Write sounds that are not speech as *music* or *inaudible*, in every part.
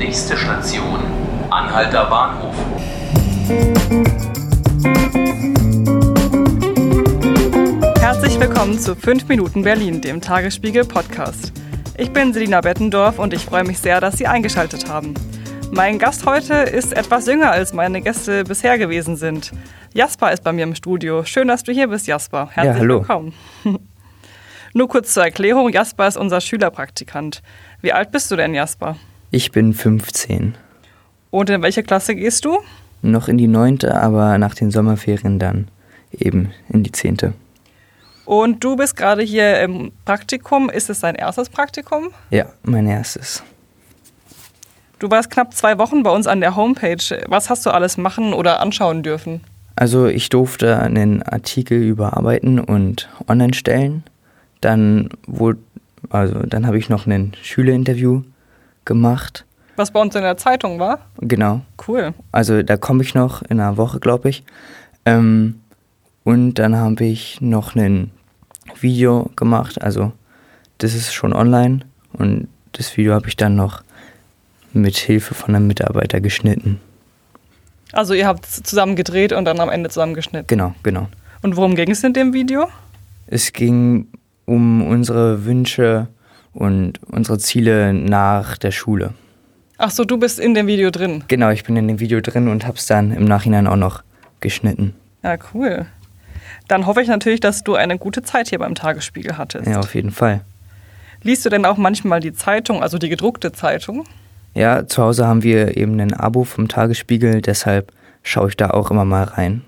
Nächste Station, Anhalter Bahnhof. Herzlich willkommen zu 5 Minuten Berlin, dem Tagesspiegel Podcast. Ich bin Selina Bettendorf und ich freue mich sehr, dass Sie eingeschaltet haben. Mein Gast heute ist etwas jünger, als meine Gäste bisher gewesen sind. Jasper ist bei mir im Studio. Schön, dass du hier bist, Jasper. Herzlich ja, hallo. willkommen. *laughs* Nur kurz zur Erklärung, Jasper ist unser Schülerpraktikant. Wie alt bist du denn, Jasper? Ich bin 15. Und in welche Klasse gehst du? Noch in die neunte, aber nach den Sommerferien dann eben in die zehnte. Und du bist gerade hier im Praktikum. Ist es dein erstes Praktikum? Ja, mein erstes. Du warst knapp zwei Wochen bei uns an der Homepage. Was hast du alles machen oder anschauen dürfen? Also ich durfte einen Artikel überarbeiten und online stellen. Dann wurde, also dann habe ich noch ein Schülerinterview gemacht. Was bei uns in der Zeitung war? Genau. Cool. Also da komme ich noch in einer Woche, glaube ich. Ähm, und dann habe ich noch ein Video gemacht. Also das ist schon online und das Video habe ich dann noch mit Hilfe von einem Mitarbeiter geschnitten. Also ihr habt zusammen gedreht und dann am Ende zusammen geschnitten. Genau, genau. Und worum ging es in dem Video? Es ging um unsere Wünsche und unsere Ziele nach der Schule. Ach so, du bist in dem Video drin. Genau, ich bin in dem Video drin und habe es dann im Nachhinein auch noch geschnitten. Ja, cool. Dann hoffe ich natürlich, dass du eine gute Zeit hier beim Tagesspiegel hattest. Ja, auf jeden Fall. Liest du denn auch manchmal die Zeitung, also die gedruckte Zeitung? Ja, zu Hause haben wir eben ein Abo vom Tagesspiegel, deshalb schaue ich da auch immer mal rein.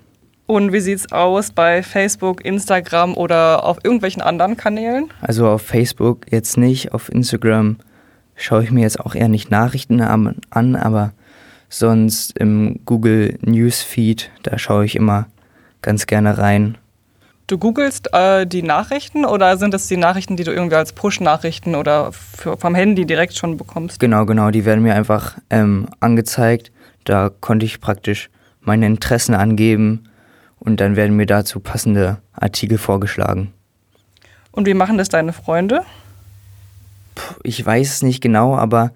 Und wie sieht's aus bei Facebook, Instagram oder auf irgendwelchen anderen Kanälen? Also auf Facebook jetzt nicht, auf Instagram schaue ich mir jetzt auch eher nicht Nachrichten an, aber sonst im Google Newsfeed, da schaue ich immer ganz gerne rein. Du googelst äh, die Nachrichten oder sind das die Nachrichten, die du irgendwie als Push-Nachrichten oder für, vom Handy direkt schon bekommst? Genau, genau, die werden mir einfach ähm, angezeigt. Da konnte ich praktisch meine Interessen angeben und dann werden mir dazu passende Artikel vorgeschlagen. Und wie machen das deine Freunde? Puh, ich weiß es nicht genau, aber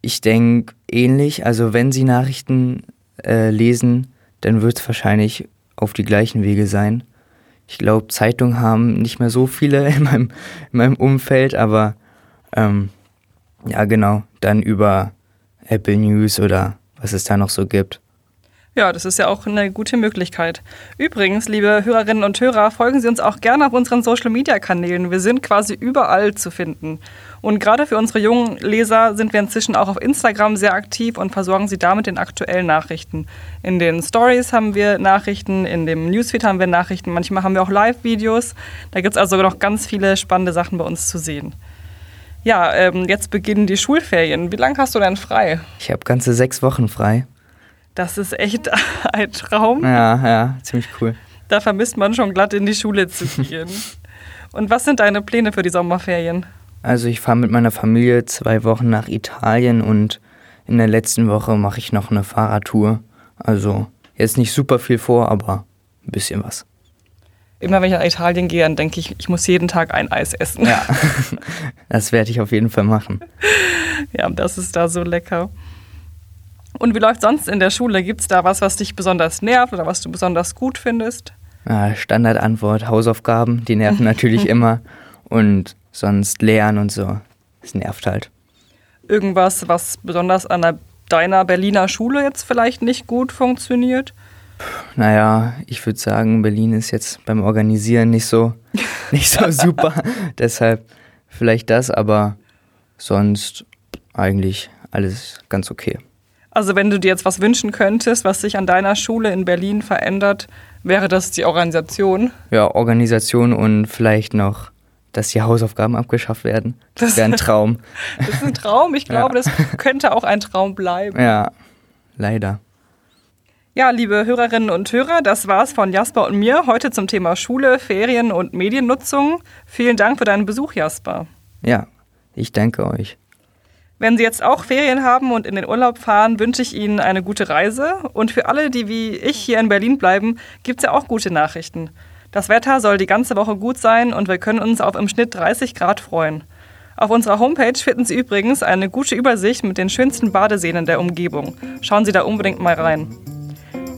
ich denke ähnlich. Also wenn sie Nachrichten äh, lesen, dann wird es wahrscheinlich auf die gleichen Wege sein. Ich glaube, Zeitungen haben nicht mehr so viele *laughs* in meinem, in meinem Umfeld, aber ähm, ja genau, dann über Apple News oder was es da noch so gibt. Ja, das ist ja auch eine gute Möglichkeit. Übrigens, liebe Hörerinnen und Hörer, folgen Sie uns auch gerne auf unseren Social-Media-Kanälen. Wir sind quasi überall zu finden. Und gerade für unsere jungen Leser sind wir inzwischen auch auf Instagram sehr aktiv und versorgen sie damit den aktuellen Nachrichten. In den Stories haben wir Nachrichten, in dem Newsfeed haben wir Nachrichten, manchmal haben wir auch Live-Videos. Da gibt es also noch ganz viele spannende Sachen bei uns zu sehen. Ja, ähm, jetzt beginnen die Schulferien. Wie lange hast du denn frei? Ich habe ganze sechs Wochen frei. Das ist echt *laughs* ein Traum. Ja, ja, ziemlich cool. Da vermisst man schon glatt in die Schule zu gehen. Und was sind deine Pläne für die Sommerferien? Also ich fahre mit meiner Familie zwei Wochen nach Italien und in der letzten Woche mache ich noch eine Fahrradtour. Also jetzt nicht super viel vor, aber ein bisschen was. Immer wenn ich nach Italien gehe, dann denke ich, ich muss jeden Tag ein Eis essen. Ja, *laughs* das werde ich auf jeden Fall machen. Ja, das ist da so lecker. Und wie läuft sonst in der Schule? Gibt es da was, was dich besonders nervt oder was du besonders gut findest? Ja, Standardantwort, Hausaufgaben, die nerven natürlich *laughs* immer. Und sonst Lernen und so. Das nervt halt. Irgendwas, was besonders an der, deiner Berliner Schule jetzt vielleicht nicht gut funktioniert? Naja, ich würde sagen, Berlin ist jetzt beim Organisieren nicht so, *laughs* nicht so super. Deshalb vielleicht das, aber sonst eigentlich alles ganz okay. Also wenn du dir jetzt was wünschen könntest, was sich an deiner Schule in Berlin verändert, wäre das die Organisation? Ja, Organisation und vielleicht noch, dass die Hausaufgaben abgeschafft werden. Das, wäre ein *laughs* Traum. das ist ein Traum. Ich *laughs* glaube, ja. das könnte auch ein Traum bleiben. Ja, leider. Ja, liebe Hörerinnen und Hörer, das war's von Jasper und mir heute zum Thema Schule, Ferien und Mediennutzung. Vielen Dank für deinen Besuch, Jasper. Ja, ich danke euch. Wenn Sie jetzt auch Ferien haben und in den Urlaub fahren, wünsche ich Ihnen eine gute Reise. Und für alle, die wie ich hier in Berlin bleiben, gibt es ja auch gute Nachrichten. Das Wetter soll die ganze Woche gut sein und wir können uns auf im Schnitt 30 Grad freuen. Auf unserer Homepage finden Sie übrigens eine gute Übersicht mit den schönsten Badeseen der Umgebung. Schauen Sie da unbedingt mal rein.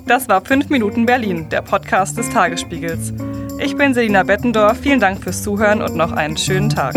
Das war 5 Minuten Berlin, der Podcast des Tagesspiegels. Ich bin Selina Bettendorf, vielen Dank fürs Zuhören und noch einen schönen Tag.